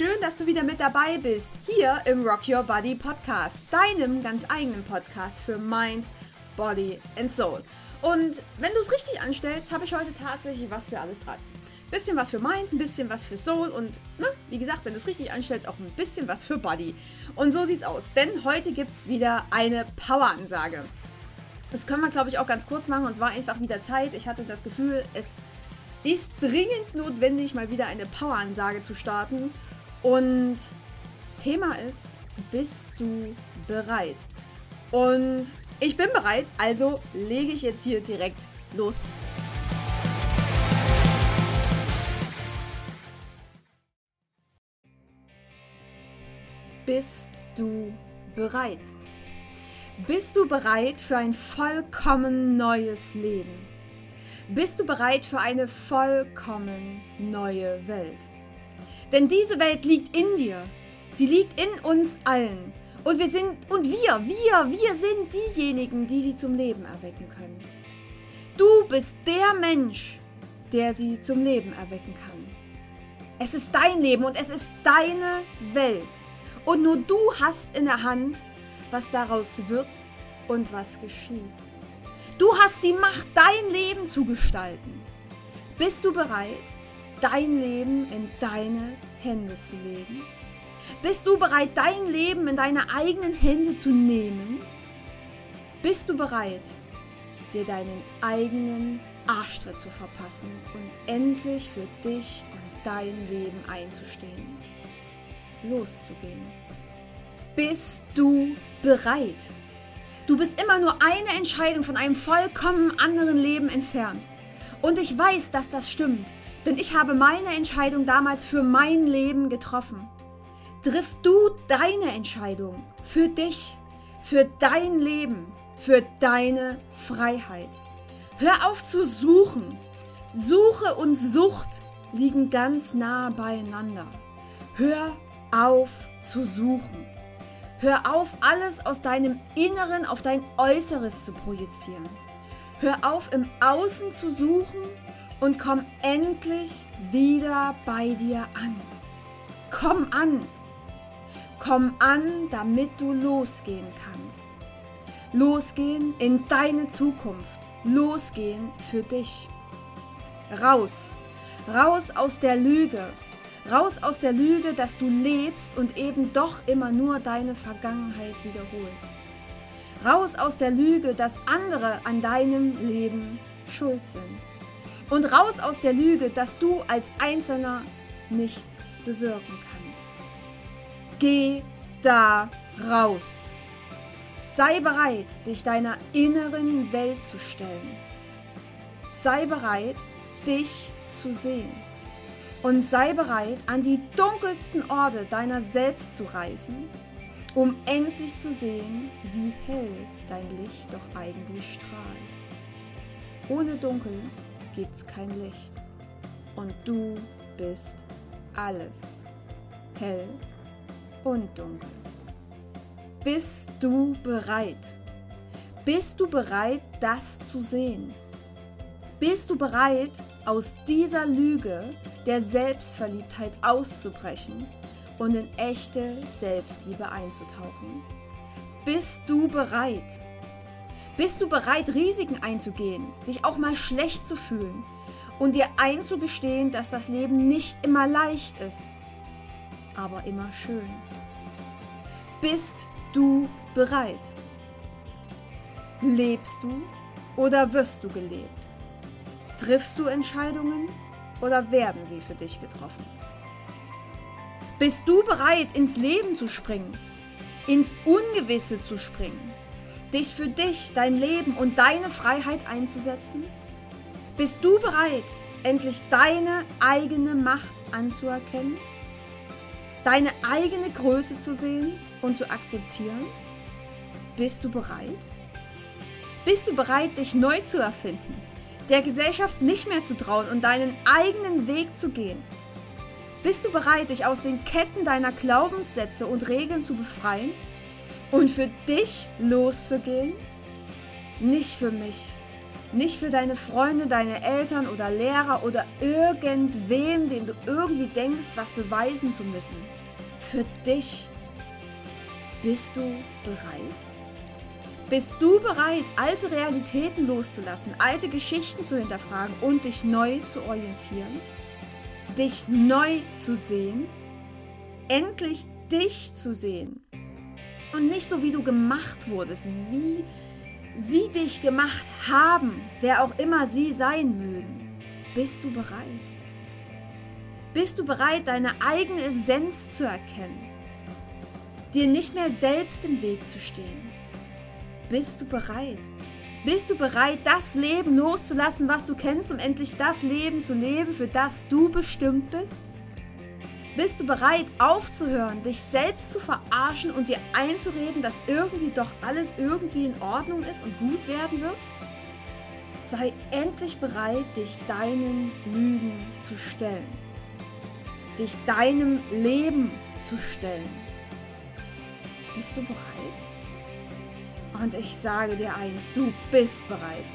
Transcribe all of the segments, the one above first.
schön, dass du wieder mit dabei bist. Hier im Rock Your Body Podcast, deinem ganz eigenen Podcast für Mind, Body and Soul. Und wenn du es richtig anstellst, habe ich heute tatsächlich was für alles dran. Bisschen was für Mind, ein bisschen was für Soul und, ne, wie gesagt, wenn du es richtig anstellst, auch ein bisschen was für Body. Und so sieht's aus, denn heute gibt es wieder eine Power-Ansage. Das können wir, glaube ich, auch ganz kurz machen. Es war einfach wieder Zeit. Ich hatte das Gefühl, es ist dringend notwendig, mal wieder eine Power-Ansage zu starten. Und Thema ist, bist du bereit? Und ich bin bereit, also lege ich jetzt hier direkt los. Bist du bereit? Bist du bereit für ein vollkommen neues Leben? Bist du bereit für eine vollkommen neue Welt? Denn diese Welt liegt in dir. Sie liegt in uns allen. Und wir sind, und wir, wir, wir sind diejenigen, die sie zum Leben erwecken können. Du bist der Mensch, der sie zum Leben erwecken kann. Es ist dein Leben und es ist deine Welt. Und nur du hast in der Hand, was daraus wird und was geschieht. Du hast die Macht, dein Leben zu gestalten. Bist du bereit, dein Leben in deine Hände zu legen? Bist du bereit, dein Leben in deine eigenen Hände zu nehmen? Bist du bereit, dir deinen eigenen Arschtritt zu verpassen und endlich für dich und dein Leben einzustehen? Loszugehen. Bist du bereit? Du bist immer nur eine Entscheidung von einem vollkommen anderen Leben entfernt. Und ich weiß, dass das stimmt, denn ich habe meine Entscheidung damals für mein Leben getroffen. Triff du deine Entscheidung für dich, für dein Leben, für deine Freiheit. Hör auf zu suchen. Suche und Sucht liegen ganz nah beieinander. Hör auf zu suchen. Hör auf, alles aus deinem Inneren auf dein Äußeres zu projizieren. Hör auf, im Außen zu suchen und komm endlich wieder bei dir an. Komm an. Komm an, damit du losgehen kannst. Losgehen in deine Zukunft. Losgehen für dich. Raus. Raus aus der Lüge. Raus aus der Lüge, dass du lebst und eben doch immer nur deine Vergangenheit wiederholst. Raus aus der Lüge, dass andere an deinem Leben schuld sind. Und raus aus der Lüge, dass du als Einzelner nichts bewirken kannst. Geh da raus. Sei bereit, dich deiner inneren Welt zu stellen. Sei bereit, dich zu sehen und sei bereit, an die dunkelsten Orte deiner selbst zu reisen, um endlich zu sehen, wie hell dein Licht doch eigentlich strahlt. Ohne Dunkel gibt's kein Licht und du bist alles, hell und dunkel. Bist du bereit? Bist du bereit, das zu sehen? Bist du bereit, aus dieser Lüge der Selbstverliebtheit auszubrechen und in echte Selbstliebe einzutauchen? Bist du bereit? Bist du bereit, Risiken einzugehen, dich auch mal schlecht zu fühlen und dir einzugestehen, dass das Leben nicht immer leicht ist, aber immer schön? Bist du bereit? Lebst du oder wirst du gelebt? Triffst du Entscheidungen oder werden sie für dich getroffen? Bist du bereit, ins Leben zu springen, ins Ungewisse zu springen, dich für dich, dein Leben und deine Freiheit einzusetzen? Bist du bereit, endlich deine eigene Macht anzuerkennen, deine eigene Größe zu sehen und zu akzeptieren? Bist du bereit? Bist du bereit, dich neu zu erfinden? der Gesellschaft nicht mehr zu trauen und deinen eigenen Weg zu gehen? Bist du bereit, dich aus den Ketten deiner Glaubenssätze und Regeln zu befreien und für dich loszugehen? Nicht für mich, Nicht für deine Freunde, deine Eltern oder Lehrer oder irgendwem, dem du irgendwie denkst, was beweisen zu müssen. Für dich. Bist du bereit? Bist du bereit, alte Realitäten loszulassen, alte Geschichten zu hinterfragen und dich neu zu orientieren? Dich neu zu sehen? Endlich dich zu sehen. Und nicht so, wie du gemacht wurdest, wie sie dich gemacht haben, wer auch immer sie sein mögen. Bist du bereit? Bist du bereit, deine eigene Essenz zu erkennen? Dir nicht mehr selbst im Weg zu stehen? Bist du bereit? Bist du bereit, das Leben loszulassen, was du kennst, um endlich das Leben zu leben, für das du bestimmt bist? Bist du bereit aufzuhören, dich selbst zu verarschen und dir einzureden, dass irgendwie doch alles irgendwie in Ordnung ist und gut werden wird? Sei endlich bereit, dich deinen Lügen zu stellen. Dich deinem Leben zu stellen. Bist du bereit? Und ich sage dir eins, du bist bereit.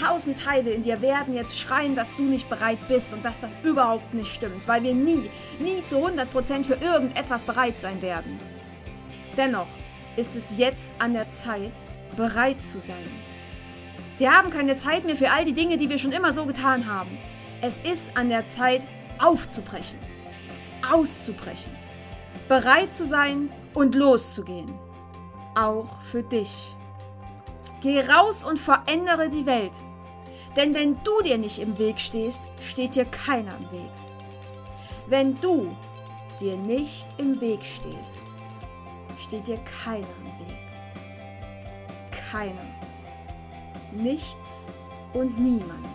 Tausend Teile in dir werden jetzt schreien, dass du nicht bereit bist und dass das überhaupt nicht stimmt, weil wir nie, nie zu 100% für irgendetwas bereit sein werden. Dennoch ist es jetzt an der Zeit, bereit zu sein. Wir haben keine Zeit mehr für all die Dinge, die wir schon immer so getan haben. Es ist an der Zeit, aufzubrechen, auszubrechen, bereit zu sein und loszugehen. Auch für dich. Geh raus und verändere die Welt. Denn wenn du dir nicht im Weg stehst, steht dir keiner im Weg. Wenn du dir nicht im Weg stehst, steht dir keiner im Weg. Keiner. Nichts und niemand.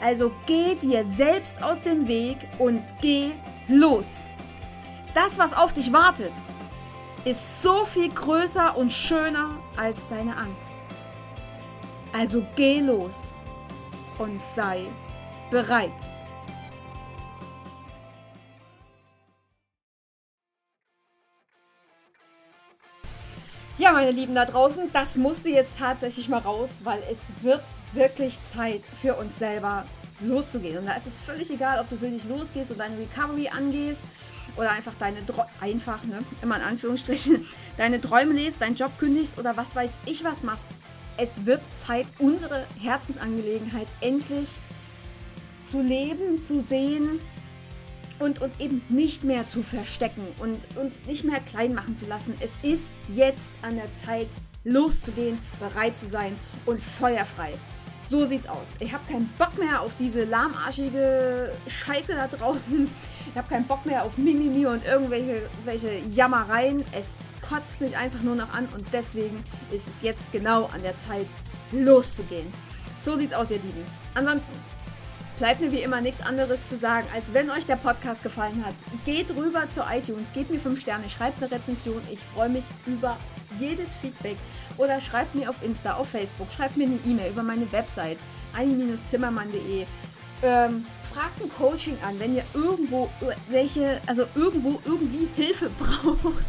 Also geh dir selbst aus dem Weg und geh los. Das, was auf dich wartet, ist so viel größer und schöner als deine Angst. Also geh los und sei bereit. Ja, meine Lieben da draußen, das musste jetzt tatsächlich mal raus, weil es wird wirklich Zeit für uns selber loszugehen. Und da ist es völlig egal, ob du für dich losgehst und deine Recovery angehst oder einfach deine Träume, einfach, ne, immer in Anführungsstrichen, deine Träume lebst, deinen Job kündigst oder was weiß ich was machst es wird Zeit, unsere Herzensangelegenheit endlich zu leben, zu sehen und uns eben nicht mehr zu verstecken und uns nicht mehr klein machen zu lassen. Es ist jetzt an der Zeit, loszugehen, bereit zu sein und feuerfrei. So sieht's aus. Ich habe keinen Bock mehr auf diese lahmarschige Scheiße da draußen. Ich habe keinen Bock mehr auf Mimimi und irgendwelche welche Jammereien. Es kotzt mich einfach nur noch an und deswegen ist es jetzt genau an der Zeit, loszugehen. So sieht's aus, ihr Lieben. Ansonsten bleibt mir wie immer nichts anderes zu sagen, als wenn euch der Podcast gefallen hat, geht rüber zu iTunes, gebt mir 5 Sterne, schreibt eine Rezension. Ich freue mich über jedes Feedback oder schreibt mir auf Insta, auf Facebook, schreibt mir eine E-Mail über meine Website ani-zimmermann.de. Ähm, fragt ein Coaching an, wenn ihr irgendwo welche, also irgendwo irgendwie Hilfe braucht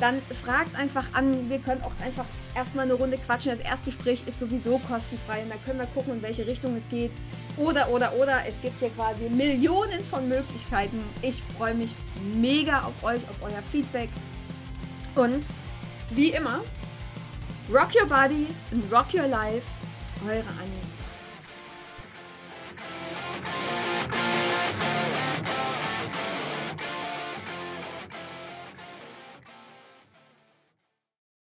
dann fragt einfach an. Wir können auch einfach erstmal eine Runde quatschen. Das Erstgespräch ist sowieso kostenfrei und da können wir gucken, in welche Richtung es geht. Oder, oder, oder. Es gibt hier quasi Millionen von Möglichkeiten. Ich freue mich mega auf euch, auf euer Feedback. Und wie immer, rock your body and rock your life. Eure Annie.